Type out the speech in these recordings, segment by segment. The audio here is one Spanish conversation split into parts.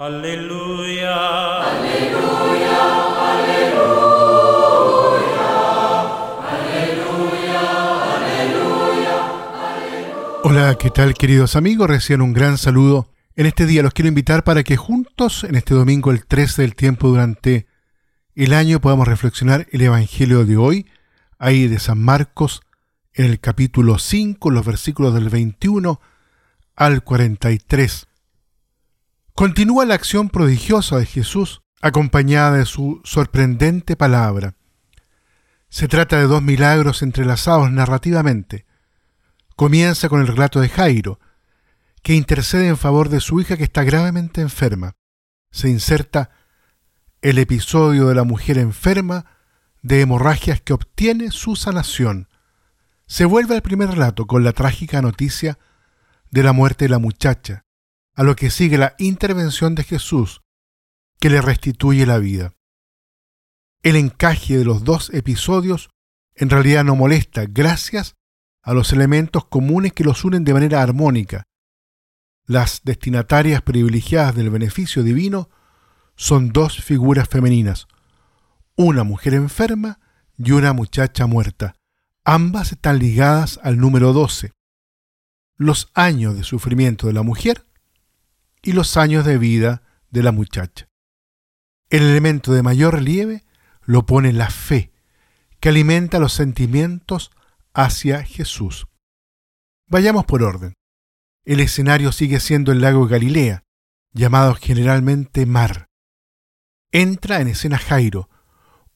Aleluya. Aleluya, aleluya. Aleluya, aleluya. Hola, ¿qué tal queridos amigos? Recién un gran saludo. En este día los quiero invitar para que juntos, en este domingo el 13 del tiempo durante el año, podamos reflexionar el Evangelio de hoy, ahí de San Marcos, en el capítulo 5, los versículos del 21 al 43. Continúa la acción prodigiosa de Jesús acompañada de su sorprendente palabra. Se trata de dos milagros entrelazados narrativamente. Comienza con el relato de Jairo, que intercede en favor de su hija que está gravemente enferma. Se inserta el episodio de la mujer enferma de hemorragias que obtiene su sanación. Se vuelve al primer relato con la trágica noticia de la muerte de la muchacha, a lo que sigue la intervención de Jesús, que le restituye la vida. El encaje de los dos episodios en realidad no molesta gracias a los elementos comunes que los unen de manera armónica. Las destinatarias privilegiadas del beneficio divino son dos figuras femeninas, una mujer enferma y una muchacha muerta. Ambas están ligadas al número 12. Los años de sufrimiento de la mujer y los años de vida de la muchacha. El elemento de mayor relieve lo pone la fe, que alimenta los sentimientos hacia Jesús. Vayamos por orden. El escenario sigue siendo el lago Galilea, llamado generalmente mar. Entra en escena Jairo,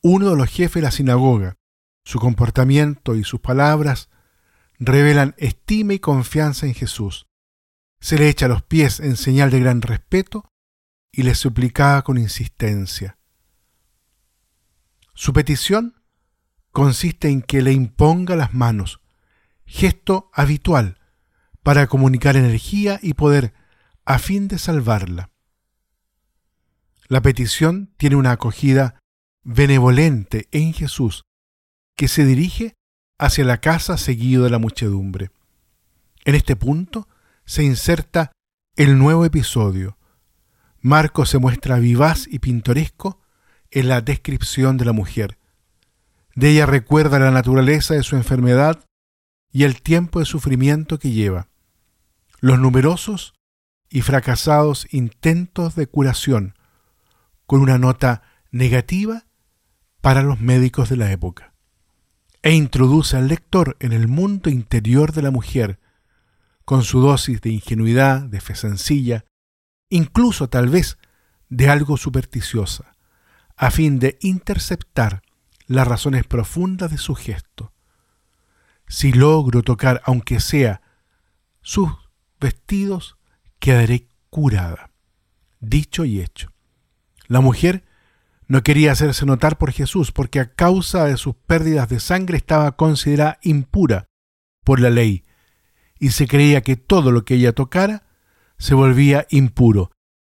uno de los jefes de la sinagoga. Su comportamiento y sus palabras revelan estima y confianza en Jesús se le echa los pies en señal de gran respeto y le suplicaba con insistencia. Su petición consiste en que le imponga las manos, gesto habitual para comunicar energía y poder a fin de salvarla. La petición tiene una acogida benevolente en Jesús, que se dirige hacia la casa seguido de la muchedumbre. En este punto, se inserta el nuevo episodio. Marco se muestra vivaz y pintoresco en la descripción de la mujer. De ella recuerda la naturaleza de su enfermedad y el tiempo de sufrimiento que lleva, los numerosos y fracasados intentos de curación, con una nota negativa para los médicos de la época, e introduce al lector en el mundo interior de la mujer, con su dosis de ingenuidad, de fe sencilla, incluso tal vez de algo supersticiosa, a fin de interceptar las razones profundas de su gesto. Si logro tocar, aunque sea, sus vestidos, quedaré curada. Dicho y hecho. La mujer no quería hacerse notar por Jesús porque a causa de sus pérdidas de sangre estaba considerada impura por la ley y se creía que todo lo que ella tocara se volvía impuro.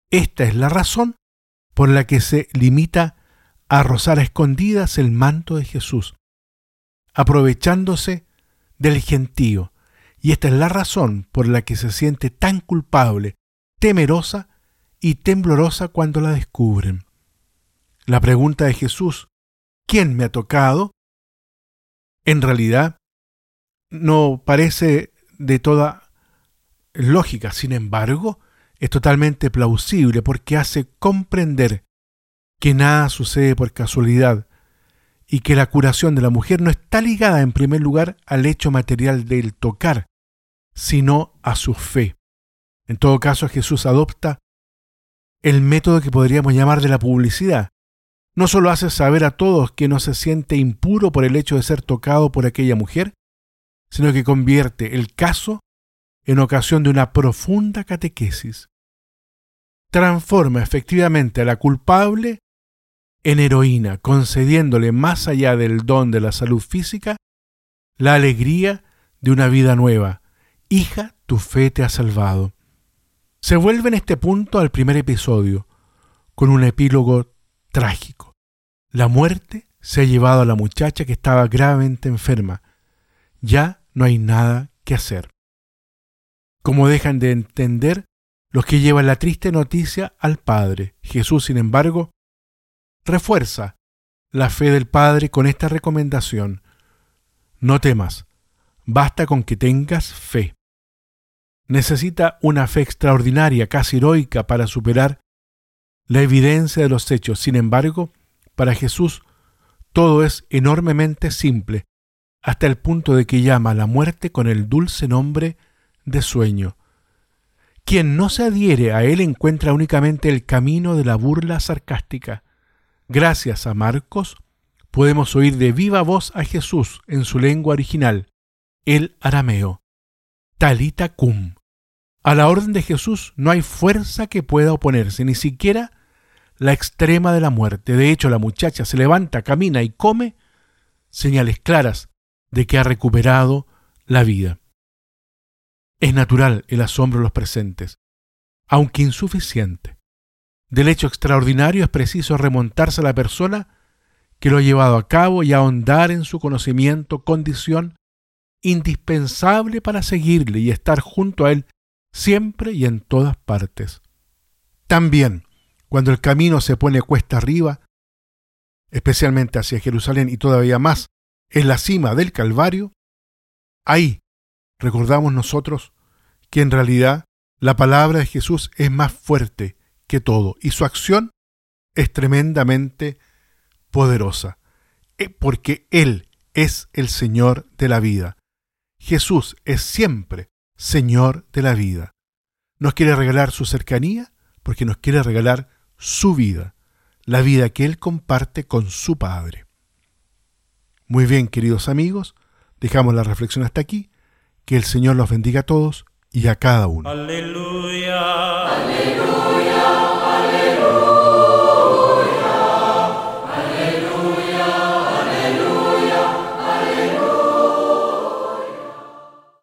Esta es la razón por la que se limita a rozar a escondidas el manto de Jesús, aprovechándose del gentío. Y esta es la razón por la que se siente tan culpable, temerosa y temblorosa cuando la descubren. La pregunta de Jesús, ¿quién me ha tocado? En realidad, no parece de toda lógica. Sin embargo, es totalmente plausible porque hace comprender que nada sucede por casualidad y que la curación de la mujer no está ligada en primer lugar al hecho material del tocar, sino a su fe. En todo caso, Jesús adopta el método que podríamos llamar de la publicidad. No solo hace saber a todos que no se siente impuro por el hecho de ser tocado por aquella mujer, sino que convierte el caso en ocasión de una profunda catequesis. Transforma efectivamente a la culpable en heroína, concediéndole más allá del don de la salud física, la alegría de una vida nueva. Hija, tu fe te ha salvado. Se vuelve en este punto al primer episodio, con un epílogo trágico. La muerte se ha llevado a la muchacha que estaba gravemente enferma. Ya no hay nada que hacer. Como dejan de entender los que llevan la triste noticia al Padre. Jesús, sin embargo, refuerza la fe del Padre con esta recomendación. No temas, basta con que tengas fe. Necesita una fe extraordinaria, casi heroica, para superar la evidencia de los hechos. Sin embargo, para Jesús todo es enormemente simple, hasta el punto de que llama a la muerte con el dulce nombre de sueño. Quien no se adhiere a él encuentra únicamente el camino de la burla sarcástica. Gracias a Marcos, podemos oír de viva voz a Jesús en su lengua original, el arameo. Talita cum. A la orden de Jesús no hay fuerza que pueda oponerse, ni siquiera la extrema de la muerte. De hecho, la muchacha se levanta, camina y come, señales claras de que ha recuperado la vida. Es natural el asombro de los presentes, aunque insuficiente. Del hecho extraordinario es preciso remontarse a la persona que lo ha llevado a cabo y ahondar en su conocimiento, condición indispensable para seguirle y estar junto a él siempre y en todas partes. También, cuando el camino se pone cuesta arriba, especialmente hacia Jerusalén y todavía más en la cima del Calvario, ahí recordamos nosotros que en realidad la palabra de Jesús es más fuerte que todo y su acción es tremendamente poderosa, eh, porque Él es el Señor de la vida. Jesús es siempre Señor de la vida. Nos quiere regalar su cercanía porque nos quiere regalar su vida, la vida que Él comparte con su Padre. Muy bien, queridos amigos, dejamos la reflexión hasta aquí. Que el Señor los bendiga a todos y a cada uno. Aleluya. Aleluya.